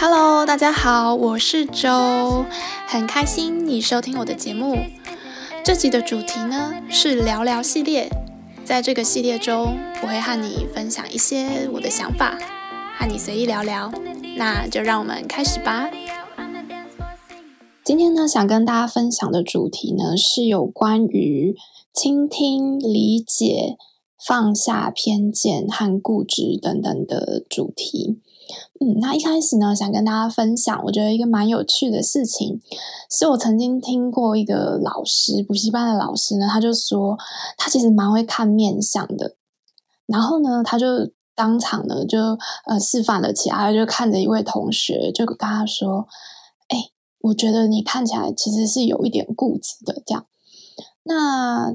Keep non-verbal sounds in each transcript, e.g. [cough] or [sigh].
Hello，大家好，我是周，很开心你收听我的节目。这集的主题呢是聊聊系列，在这个系列中，我会和你分享一些我的想法，和你随意聊聊。那就让我们开始吧。今天呢，想跟大家分享的主题呢是有关于倾听、理解、放下偏见和固执等等的主题。嗯，那一开始呢，想跟大家分享，我觉得一个蛮有趣的事情，是我曾经听过一个老师，补习班的老师呢，他就说他其实蛮会看面相的，然后呢，他就当场呢就呃示范了起来，就看着一位同学，就跟他说：“哎、我觉得你看起来其实是有一点固执的。”这样，那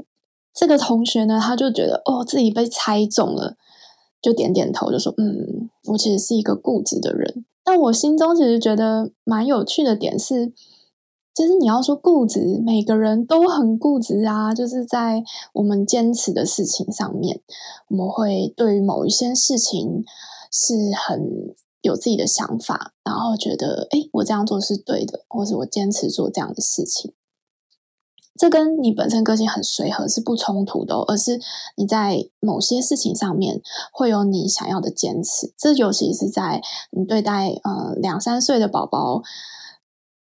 这个同学呢，他就觉得哦，自己被猜中了。就点点头，就说：“嗯，我其实是一个固执的人。但我心中其实觉得蛮有趣的点是，其实你要说固执，每个人都很固执啊。就是在我们坚持的事情上面，我们会对于某一些事情是很有自己的想法，然后觉得，诶，我这样做是对的，或是我坚持做这样的事情。”这跟你本身个性很随和是不冲突的哦，而是你在某些事情上面会有你想要的坚持。这尤其是在你对待呃两三岁的宝宝，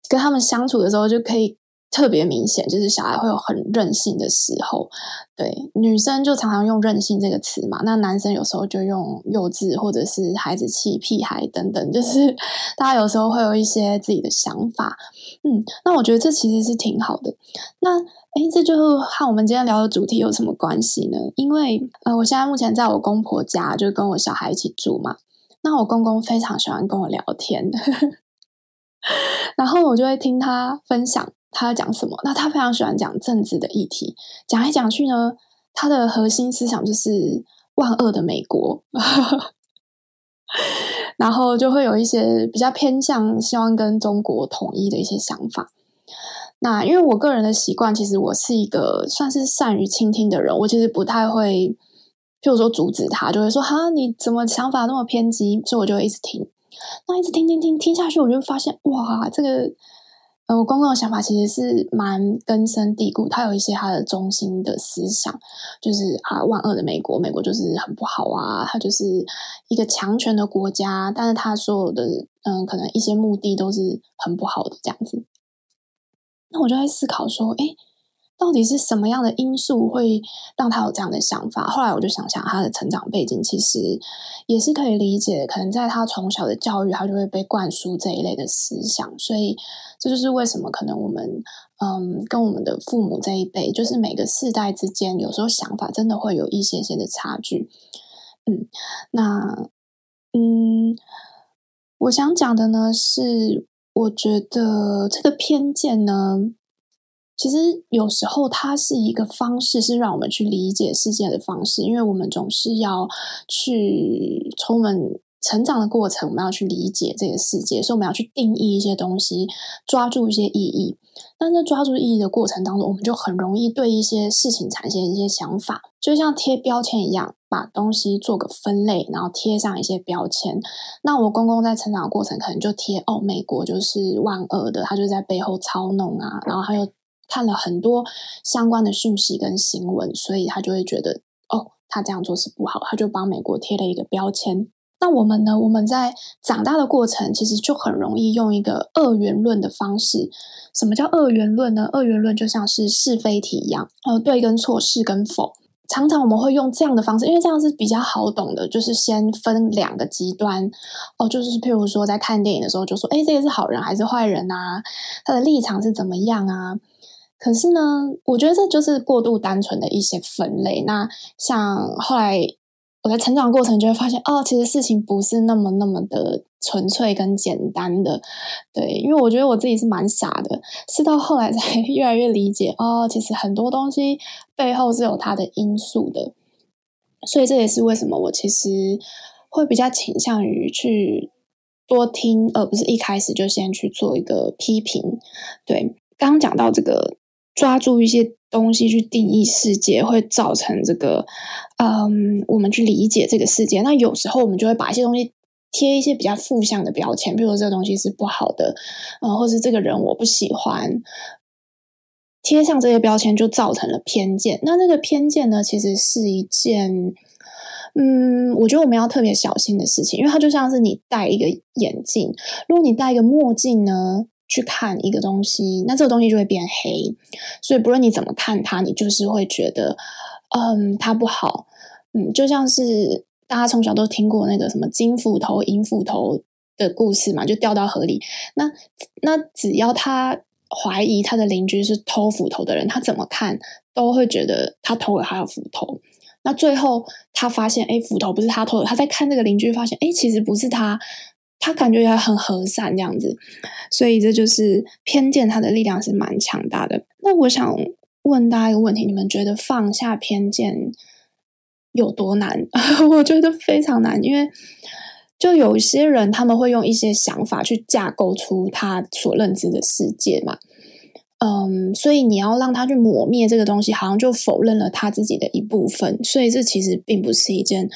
跟他们相处的时候就可以。特别明显，就是小孩会有很任性的时候。对，女生就常常用任性这个词嘛，那男生有时候就用幼稚或者是孩子气、屁孩等等，就是 [laughs] 大家有时候会有一些自己的想法。嗯，那我觉得这其实是挺好的。那诶，这就和我们今天聊的主题有什么关系呢？因为呃，我现在目前在我公婆家，就跟我小孩一起住嘛。那我公公非常喜欢跟我聊天，[laughs] 然后我就会听他分享。他要讲什么？那他非常喜欢讲政治的议题，讲来讲去呢，他的核心思想就是万恶的美国，[laughs] 然后就会有一些比较偏向希望跟中国统一的一些想法。那因为我个人的习惯，其实我是一个算是善于倾听的人，我其实不太会，譬如说阻止他，就会说哈，你怎么想法那么偏激？所以我就会一直听，那一直听听听听下去，我就发现哇，这个。呃，我公公的想法其实是蛮根深蒂固，他有一些他的中心的思想，就是啊，万恶的美国，美国就是很不好啊，他就是一个强权的国家，但是他所有的嗯、可能一些目的都是很不好的这样子。那我就在思考说，诶。到底是什么样的因素会让他有这样的想法？后来我就想想，他的成长背景其实也是可以理解，可能在他从小的教育，他就会被灌输这一类的思想，所以这就是为什么可能我们嗯，跟我们的父母这一辈，就是每个世代之间，有时候想法真的会有一些些的差距。嗯，那嗯，我想讲的呢是，我觉得这个偏见呢。其实有时候它是一个方式，是让我们去理解世界的方式。因为我们总是要去从我们成长的过程，我们要去理解这个世界，所以我们要去定义一些东西，抓住一些意义。但在抓住意义的过程当中，我们就很容易对一些事情产生一些想法，就像贴标签一样，把东西做个分类，然后贴上一些标签。那我公公在成长的过程，可能就贴哦，美国就是万恶的，他就在背后操弄啊，然后他又。看了很多相关的讯息跟新闻，所以他就会觉得，哦，他这样做是不好，他就帮美国贴了一个标签。那我们呢？我们在长大的过程，其实就很容易用一个二元论的方式。什么叫二元论呢？二元论就像是是非题一样，呃，对跟错，是跟否。常常我们会用这样的方式，因为这样是比较好懂的，就是先分两个极端。哦，就是譬如说在看电影的时候，就说，诶，这个是好人还是坏人啊？他的立场是怎么样啊？可是呢，我觉得这就是过度单纯的一些分类。那像后来我在成长过程就会发现，哦，其实事情不是那么那么的纯粹跟简单的。对，因为我觉得我自己是蛮傻的，是到后来才 [laughs] 越来越理解，哦，其实很多东西背后是有它的因素的。所以这也是为什么我其实会比较倾向于去多听，而不是一开始就先去做一个批评。对，刚刚讲到这个。抓住一些东西去定义世界，会造成这个，嗯，我们去理解这个世界。那有时候我们就会把一些东西贴一些比较负向的标签，比如说这个东西是不好的，呃，或是这个人我不喜欢，贴上这些标签就造成了偏见。那那个偏见呢，其实是一件，嗯，我觉得我们要特别小心的事情，因为它就像是你戴一个眼镜，如果你戴一个墨镜呢，去看一个东西，那这个东西就会变黑。所以不论你怎么看它，你就是会觉得，嗯，它不好。嗯，就像是大家从小都听过那个什么金斧头、银斧头的故事嘛，就掉到河里。那那只要他怀疑他的邻居是偷斧头的人，他怎么看都会觉得他偷了他的斧头。那最后他发现，哎，斧头不是他偷的。他在看那个邻居，发现，哎，其实不是他。他感觉也很和善这样子，所以这就是偏见，它的力量是蛮强大的。那我想问大家一个问题：你们觉得放下偏见有多难？[laughs] 我觉得非常难，因为就有一些人他们会用一些想法去架构出他所认知的世界嘛。嗯，所以你要让他去抹灭这个东西，好像就否认了他自己的一部分。所以这其实并不是一件。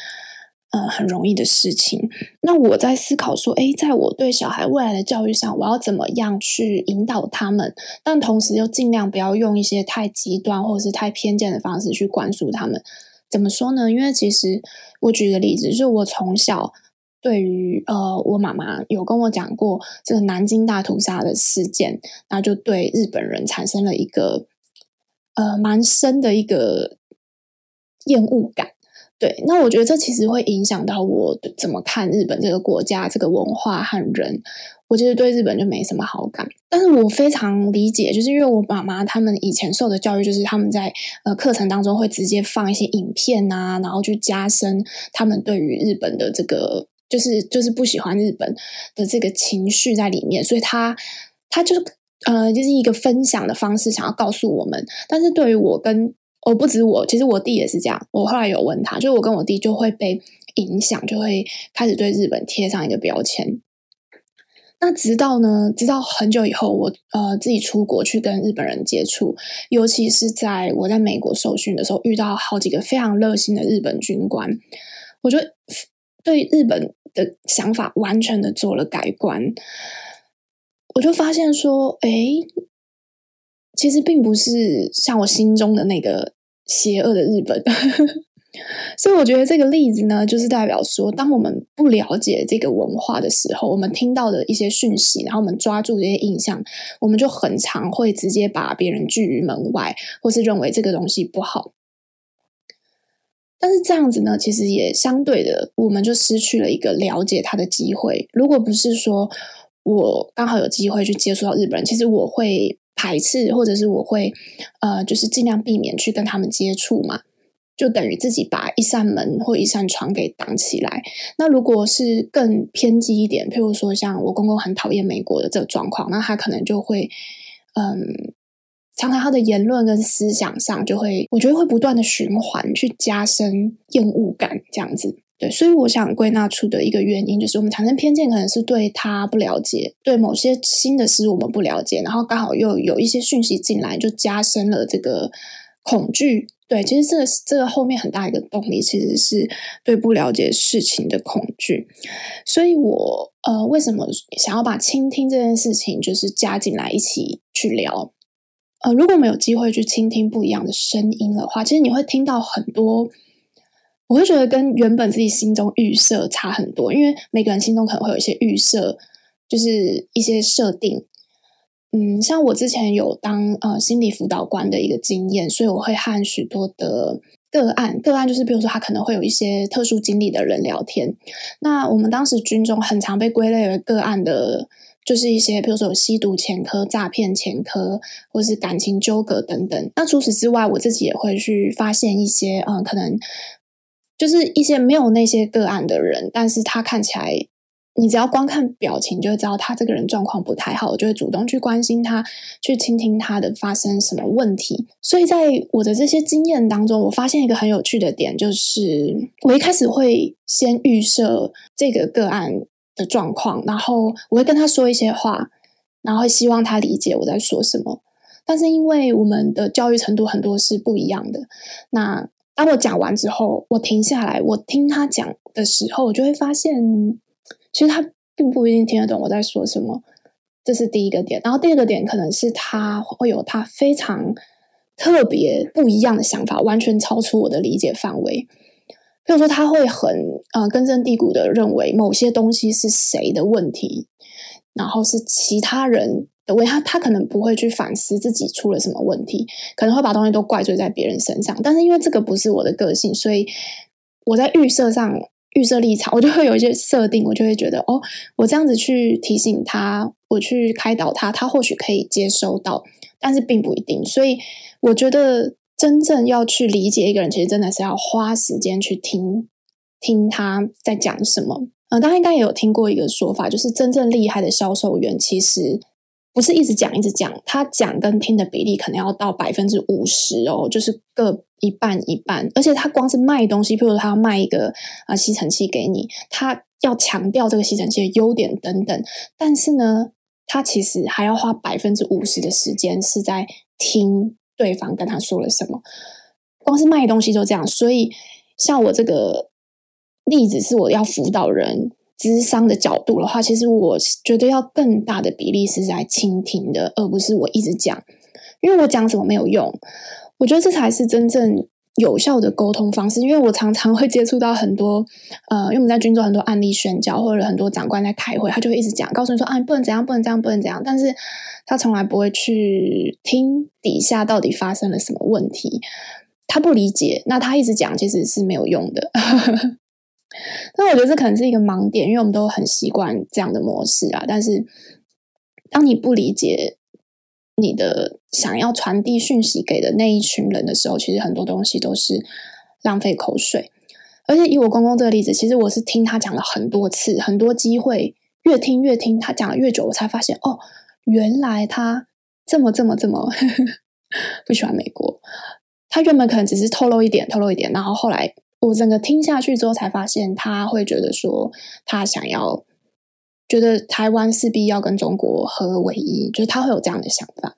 呃，很容易的事情。那我在思考说，诶，在我对小孩未来的教育上，我要怎么样去引导他们？但同时又尽量不要用一些太极端或者是太偏见的方式去灌输他们。怎么说呢？因为其实我举个例子，就是我从小对于呃，我妈妈有跟我讲过这个南京大屠杀的事件，那就对日本人产生了一个呃蛮深的一个厌恶感。对，那我觉得这其实会影响到我怎么看日本这个国家、这个文化和人。我其实对日本就没什么好感，但是我非常理解，就是因为我妈妈他们以前受的教育，就是他们在呃课程当中会直接放一些影片啊，然后去加深他们对于日本的这个，就是就是不喜欢日本的这个情绪在里面，所以他他就是呃就是一个分享的方式，想要告诉我们。但是对于我跟、哦、不止我，其实我弟也是这样。我后来有问他，就是我跟我弟就会被影响，就会开始对日本贴上一个标签。那直到呢，直到很久以后，我呃自己出国去跟日本人接触，尤其是在我在美国受训的时候，遇到好几个非常热心的日本军官，我就对日本的想法完全的做了改观。我就发现说，哎。其实并不是像我心中的那个邪恶的日本，[laughs] 所以我觉得这个例子呢，就是代表说，当我们不了解这个文化的时候，我们听到的一些讯息，然后我们抓住这些印象，我们就很常会直接把别人拒于门外，或是认为这个东西不好。但是这样子呢，其实也相对的，我们就失去了一个了解他的机会。如果不是说我刚好有机会去接触到日本人，其实我会。排斥，或者是我会，呃，就是尽量避免去跟他们接触嘛，就等于自己把一扇门或一扇窗给挡起来。那如果是更偏激一点，譬如说像我公公很讨厌美国的这个状况，那他可能就会，嗯，常常他的言论跟思想上就会，我觉得会不断的循环，去加深厌恶感，这样子。对，所以我想归纳出的一个原因，就是我们产生偏见，可能是对他不了解，对某些新的事物我们不了解，然后刚好又有一些讯息进来，就加深了这个恐惧。对，其实这个这个后面很大一个动力，其实是对不了解事情的恐惧。所以我呃，为什么想要把倾听这件事情，就是加进来一起去聊？呃，如果我们有机会去倾听不一样的声音的话，其实你会听到很多。我会觉得跟原本自己心中预设差很多，因为每个人心中可能会有一些预设，就是一些设定。嗯，像我之前有当呃心理辅导官的一个经验，所以我会和许多的个案，个案就是比如说他可能会有一些特殊经历的人聊天。那我们当时军中很常被归类为个案的，就是一些比如说有吸毒前科、诈骗前科，或是感情纠葛等等。那除此之外，我自己也会去发现一些嗯可能。就是一些没有那些个案的人，但是他看起来，你只要光看表情就会知道他这个人状况不太好，我就会主动去关心他，去倾听他的发生什么问题。所以在我的这些经验当中，我发现一个很有趣的点，就是我一开始会先预设这个个案的状况，然后我会跟他说一些话，然后希望他理解我在说什么。但是因为我们的教育程度很多是不一样的，那。当我讲完之后，我停下来，我听他讲的时候，我就会发现，其实他并不一定听得懂我在说什么。这是第一个点，然后第二个点可能是他会有他非常特别不一样的想法，完全超出我的理解范围。比如说，他会很呃根深蒂固的认为某些东西是谁的问题，然后是其他人的问题。他他可能不会去反思自己出了什么问题，可能会把东西都怪罪在别人身上。但是因为这个不是我的个性，所以我在预设上。预设立场，我就会有一些设定，我就会觉得哦，我这样子去提醒他，我去开导他，他或许可以接收到，但是并不一定。所以我觉得真正要去理解一个人，其实真的是要花时间去听听他在讲什么。嗯、呃，大家应该也有听过一个说法，就是真正厉害的销售员，其实。不是一直讲一直讲，他讲跟听的比例可能要到百分之五十哦，就是各一半一半。而且他光是卖东西，譬如他要卖一个啊吸尘器给你，他要强调这个吸尘器的优点等等。但是呢，他其实还要花百分之五十的时间是在听对方跟他说了什么。光是卖东西就这样，所以像我这个例子是我要辅导人。智商的角度的话，其实我觉得要更大的比例是在倾听的，而不是我一直讲，因为我讲什么没有用。我觉得这才是真正有效的沟通方式。因为我常常会接触到很多，呃，因为我们在军中很多案例宣教，或者很多长官在开会，他就会一直讲，告诉你说啊，你不能怎样，不能这样，不能这样。但是他从来不会去听底下到底发生了什么问题，他不理解，那他一直讲其实是没有用的。[laughs] 那我觉得这可能是一个盲点，因为我们都很习惯这样的模式啊。但是，当你不理解你的想要传递讯息给的那一群人的时候，其实很多东西都是浪费口水。而且以我公公这个例子，其实我是听他讲了很多次，很多机会，越听越听，他讲越久，我才发现哦，原来他这么这么这么 [laughs] 不喜欢美国。他原本可能只是透露一点，透露一点，然后后来。我整个听下去之后，才发现他会觉得说，他想要觉得台湾势必要跟中国合为一，就是他会有这样的想法。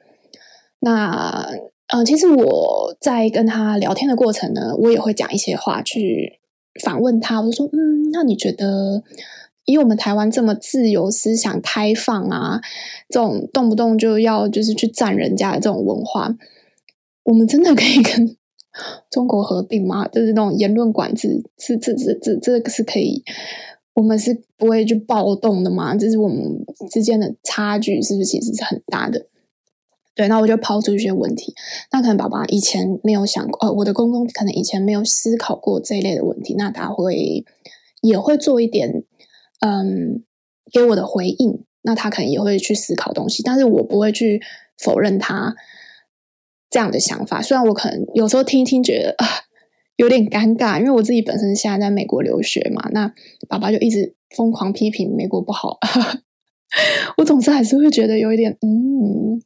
那呃，其实我在跟他聊天的过程呢，我也会讲一些话去反问他。我就说，嗯，那你觉得以我们台湾这么自由、思想开放啊，这种动不动就要就是去占人家的这种文化，我们真的可以跟？中国合并吗？就是那种言论管制，是这这这这个是可以，我们是不会去暴动的嘛？就是我们之间的差距是不是其实是很大的？对，那我就抛出一些问题。那可能爸爸以前没有想过，呃，我的公公可能以前没有思考过这一类的问题，那他会也会做一点，嗯，给我的回应。那他可能也会去思考东西，但是我不会去否认他。这样的想法，虽然我可能有时候听一听觉得啊有点尴尬，因为我自己本身现在在美国留学嘛，那爸爸就一直疯狂批评美国不好，[laughs] 我总是还是会觉得有一点嗯，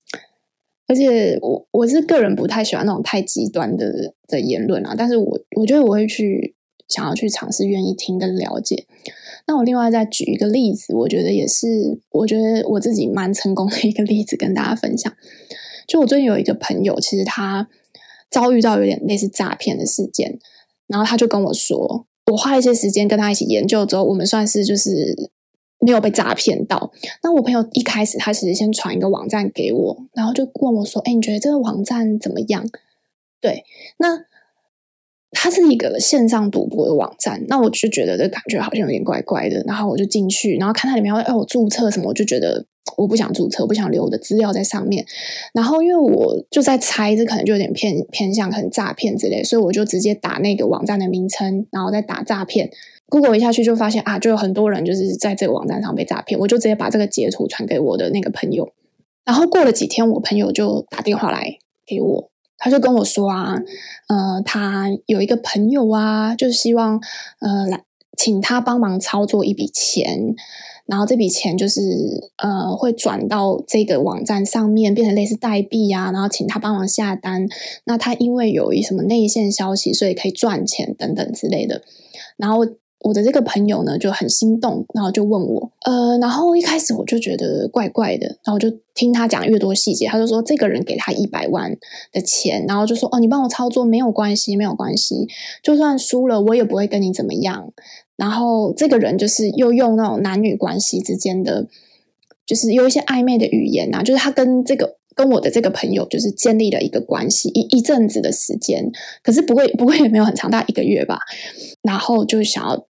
而且我我是个人不太喜欢那种太极端的的言论啊，但是我我觉得我会去想要去尝试愿意听跟了解。那我另外再举一个例子，我觉得也是我觉得我自己蛮成功的一个例子跟大家分享。就我最近有一个朋友，其实他遭遇到有点类似诈骗的事件，然后他就跟我说，我花一些时间跟他一起研究之后，我们算是就是没有被诈骗到。那我朋友一开始他其实先传一个网站给我，然后就问我说：“哎，你觉得这个网站怎么样？”对，那。它是一个线上赌博的网站，那我就觉得这感觉好像有点怪怪的，然后我就进去，然后看它里面要哎我注册什么，我就觉得我不想注册，不想留我的资料在上面。然后因为我就在猜，这可能就有点偏偏向很诈骗之类，所以我就直接打那个网站的名称，然后再打诈骗。Google 一下去就发现啊，就有很多人就是在这个网站上被诈骗，我就直接把这个截图传给我的那个朋友。然后过了几天，我朋友就打电话来给我。他就跟我说啊，呃，他有一个朋友啊，就希望呃来请他帮忙操作一笔钱，然后这笔钱就是呃会转到这个网站上面，变成类似代币啊，然后请他帮忙下单。那他因为有一什么内线消息，所以可以赚钱等等之类的。然后我的这个朋友呢就很心动，然后就问我，呃，然后一开始我就觉得怪怪的，然后就听他讲越多细节，他就说这个人给他一百万的钱，然后就说哦，你帮我操作没有关系，没有关系，就算输了我也不会跟你怎么样。然后这个人就是又用那种男女关系之间的，就是有一些暧昧的语言、啊，就是他跟这个跟我的这个朋友就是建立了一个关系一一阵子的时间，可是不会不会也没有很长，大一个月吧，然后就想要。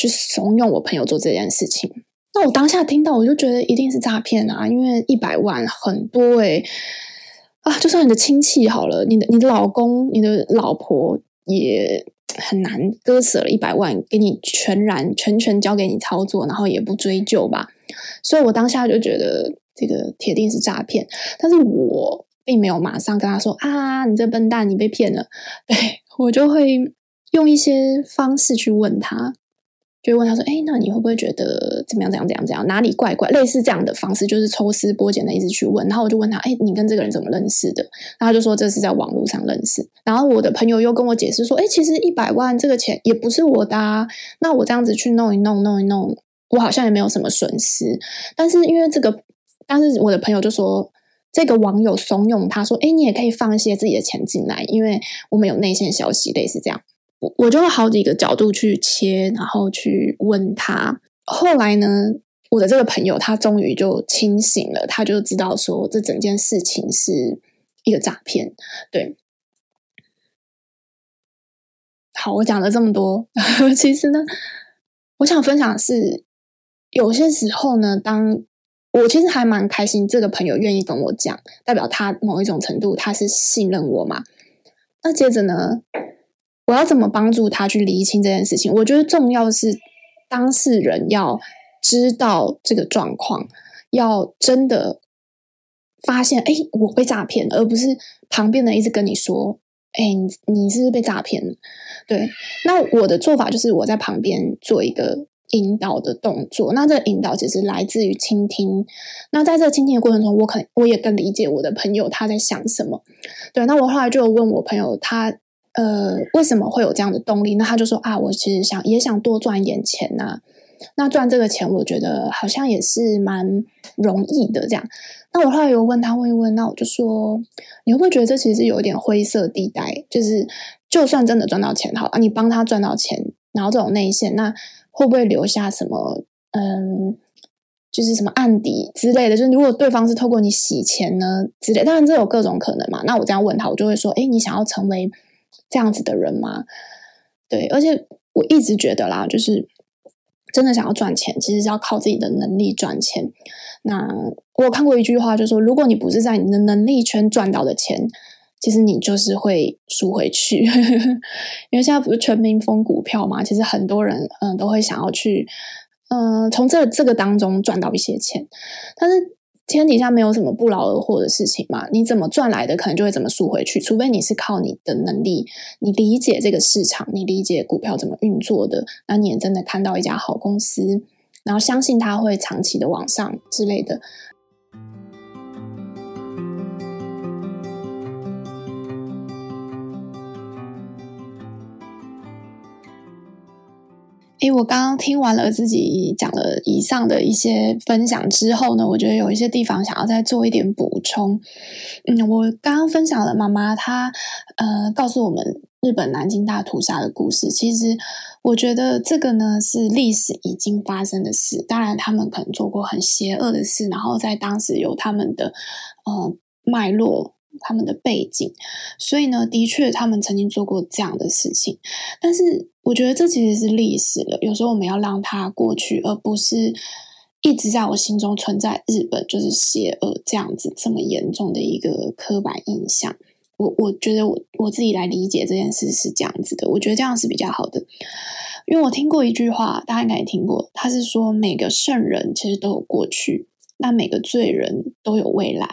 去怂恿我朋友做这件事情，那我当下听到，我就觉得一定是诈骗啊！因为一百万很多诶、啊，就算你的亲戚好了，你的你的老公、你的老婆也很难割舍了一百万给你全然全权交给你操作，然后也不追究吧。所以我当下就觉得这个铁定是诈骗，但是我并没有马上跟他说啊，你这笨蛋，你被骗了。[laughs] 对，我就会用一些方式去问他。就问他说：“哎，那你会不会觉得怎么样？怎样？怎样？怎样？哪里怪怪？类似这样的方式，就是抽丝剥茧的一直去问。然后我就问他：哎，你跟这个人怎么认识的？然后就说这是在网络上认识。然后我的朋友又跟我解释说：哎，其实一百万这个钱也不是我的。那我这样子去弄一弄，弄一弄，我好像也没有什么损失。但是因为这个，但是我的朋友就说，这个网友怂恿他说：哎，你也可以放一些自己的钱进来，因为我们有内线消息，类似这样。”我我就好几个角度去切，然后去问他。后来呢，我的这个朋友他终于就清醒了，他就知道说这整件事情是一个诈骗。对，好，我讲了这么多，[laughs] 其实呢，我想分享的是，有些时候呢，当我其实还蛮开心，这个朋友愿意跟我讲，代表他某一种程度他是信任我嘛。那接着呢？我要怎么帮助他去厘清这件事情？我觉得重要的是当事人要知道这个状况，要真的发现，哎，我被诈骗了，而不是旁边的人一直跟你说，哎，你你是不是被诈骗了？对，那我的做法就是我在旁边做一个引导的动作。那这个引导其实来自于倾听。那在这倾听的过程中，我可能我也更理解我的朋友他在想什么。对，那我后来就问我朋友他。呃，为什么会有这样的动力？那他就说啊，我其实想也想多赚一点钱呐、那赚这个钱，我觉得好像也是蛮容易的。这样，那我后来又问他问一问，那我就说，你会不会觉得这其实是有一点灰色地带？就是就算真的赚到钱，好啊，你帮他赚到钱，然后这种内线，那会不会留下什么？嗯，就是什么案底之类的？就是如果对方是透过你洗钱呢之类，当然这有各种可能嘛。那我这样问他，我就会说，哎，你想要成为？这样子的人吗？对，而且我一直觉得啦，就是真的想要赚钱，其实是要靠自己的能力赚钱。那我看过一句话，就是说，如果你不是在你的能力圈赚到的钱，其实你就是会输回去。[laughs] 因为现在不是全民疯股票嘛，其实很多人嗯都会想要去嗯从这这个当中赚到一些钱，但是。天底下没有什么不劳而获的事情嘛，你怎么赚来的，可能就会怎么输回去。除非你是靠你的能力，你理解这个市场，你理解股票怎么运作的，那你也真的看到一家好公司，然后相信它会长期的往上之类的。为，我刚刚听完了自己讲了以上的一些分享之后呢，我觉得有一些地方想要再做一点补充。嗯，我刚刚分享了妈妈她呃告诉我们日本南京大屠杀的故事，其实我觉得这个呢是历史已经发生的事。当然，他们可能做过很邪恶的事，然后在当时有他们的呃脉络。他们的背景，所以呢，的确他们曾经做过这样的事情。但是，我觉得这其实是历史了。有时候我们要让它过去，而不是一直在我心中存在日本就是邪恶这样子这么严重的一个刻板印象。我我觉得我我自己来理解这件事是这样子的。我觉得这样是比较好的，因为我听过一句话，大家应该也听过，他是说每个圣人其实都有过去。那每个罪人都有未来，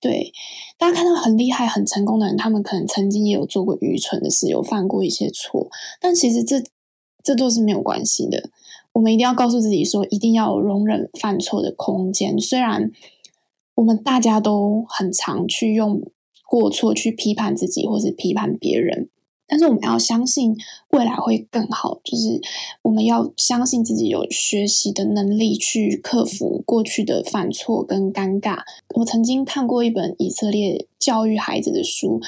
对，大家看到很厉害、很成功的人，他们可能曾经也有做过愚蠢的事，有犯过一些错，但其实这这都是没有关系的。我们一定要告诉自己说，一定要容忍犯错的空间。虽然我们大家都很常去用过错去批判自己，或是批判别人，但是我们要相信未来会更好，就是我们要相信自己有学习的能力去克服过去的犯错跟尴尬。我曾经看过一本以色列教育孩子的书，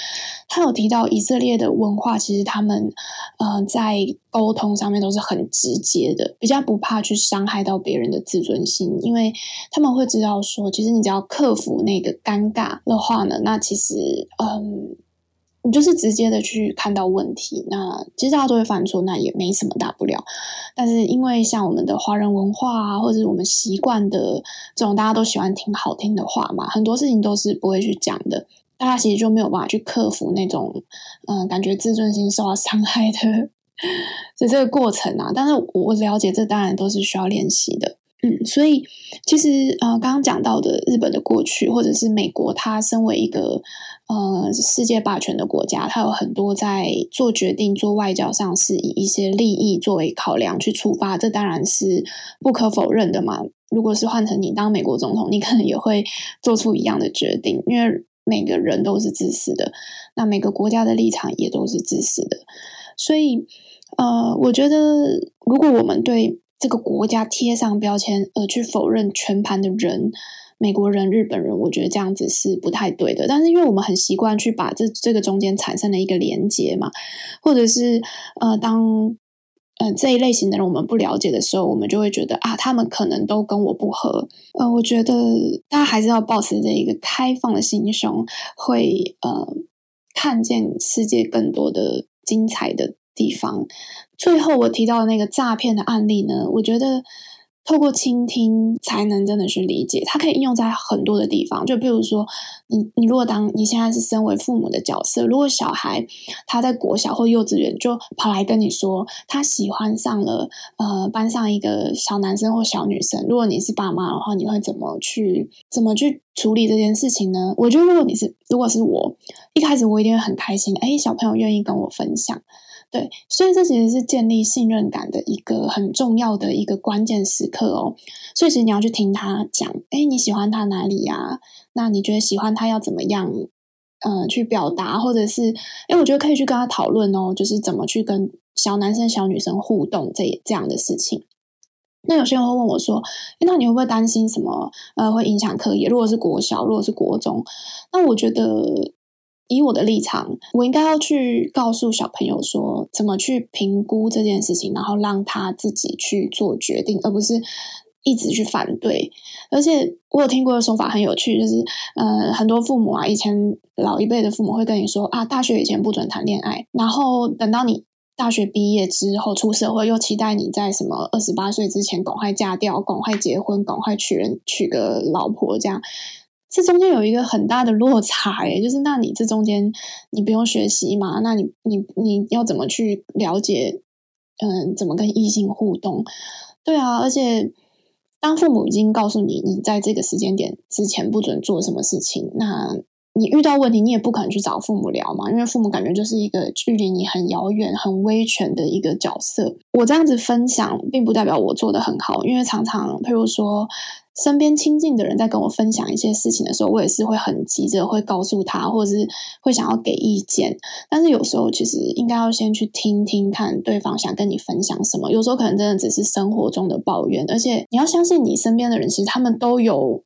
他有提到以色列的文化，其实他们呃在沟通上面都是很直接的，比较不怕去伤害到别人的自尊心，因为他们会知道说，其实你只要克服那个尴尬的话呢，那其实嗯。你就是直接的去看到问题，那其实大家都会犯错，那也没什么大不了。但是因为像我们的华人文化啊，或者我们习惯的这种大家都喜欢听好听的话嘛，很多事情都是不会去讲的。大家其实就没有办法去克服那种嗯、感觉自尊心受到伤害的 [laughs] 就这个过程啊。但是我了解，这当然都是需要练习的。嗯，所以其实呃，刚刚讲到的日本的过去，或者是美国，它身为一个。呃，世界霸权的国家，它有很多在做决定、做外交上是以一些利益作为考量去出发，这当然是不可否认的嘛。如果是换成你当美国总统，你可能也会做出一样的决定，因为每个人都是自私的，那每个国家的立场也都是自私的。所以，呃，我觉得如果我们对这个国家贴上标签，而去否认全盘的人。美国人、日本人，我觉得这样子是不太对的。但是因为我们很习惯去把这这个中间产生了一个连接嘛，或者是呃，当呃这一类型的人我们不了解的时候，我们就会觉得啊，他们可能都跟我不合。呃，我觉得大家还是要保持着一个开放的心胸，会呃看见世界更多的精彩的地方。最后我提到的那个诈骗的案例呢，我觉得。透过倾听才能真的去理解，它可以应用在很多的地方。就比如说，你你如果当你现在是身为父母的角色，如果小孩他在国小或幼稚园就跑来跟你说他喜欢上了呃班上一个小男生或小女生，如果你是爸妈的话，你会怎么去怎么去处理这件事情呢？我觉得如果你是如果是我，一开始我一定会很开心，诶，小朋友愿意跟我分享。对，所以这其实是建立信任感的一个很重要的一个关键时刻哦。所以其实你要去听他讲，哎，你喜欢他哪里呀？那你觉得喜欢他要怎么样？呃，去表达，或者是，哎，我觉得可以去跟他讨论哦，就是怎么去跟小男生、小女生互动这这样的事情。那有些人会问我说，哎，那你会不会担心什么？呃，会影响课业？如果是国小，如果是国中，那我觉得。以我的立场，我应该要去告诉小朋友说，怎么去评估这件事情，然后让他自己去做决定，而不是一直去反对。而且我有听过的说法很有趣，就是呃，很多父母啊，以前老一辈的父母会跟你说啊，大学以前不准谈恋爱，然后等到你大学毕业之后出社会，又期待你在什么二十八岁之前赶快嫁掉，赶快结婚，赶快娶人娶个老婆这样。这中间有一个很大的落差，诶，就是那你这中间你不用学习嘛？那你你你要怎么去了解？嗯，怎么跟异性互动？对啊，而且当父母已经告诉你，你在这个时间点之前不准做什么事情，那你遇到问题，你也不可能去找父母聊嘛，因为父母感觉就是一个距离你很遥远、很威权的一个角色。我这样子分享，并不代表我做得很好，因为常常，譬如说。身边亲近的人在跟我分享一些事情的时候，我也是会很急着会告诉他，或者是会想要给意见。但是有时候其实应该要先去听听看对方想跟你分享什么。有时候可能真的只是生活中的抱怨，而且你要相信你身边的人，其实他们都有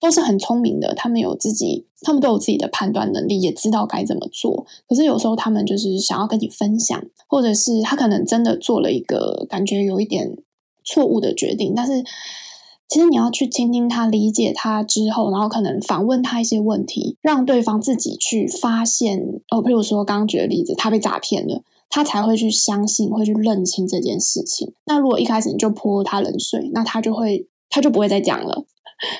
都是很聪明的，他们有自己，他们都有自己的判断能力，也知道该怎么做。可是有时候他们就是想要跟你分享，或者是他可能真的做了一个感觉有一点错误的决定，但是。其实你要去倾听他，理解他之后，然后可能反问他一些问题，让对方自己去发现哦。譬如说刚刚举的例子，他被诈骗了，他才会去相信，会去认清这件事情。那如果一开始你就泼他冷水，那他就会，他就不会再讲了，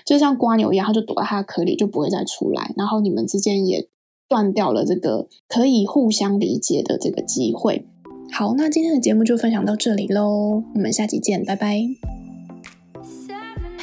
就像瓜牛一样，它就躲在它的壳里，就不会再出来。然后你们之间也断掉了这个可以互相理解的这个机会。好，那今天的节目就分享到这里喽，我们下期见，拜拜。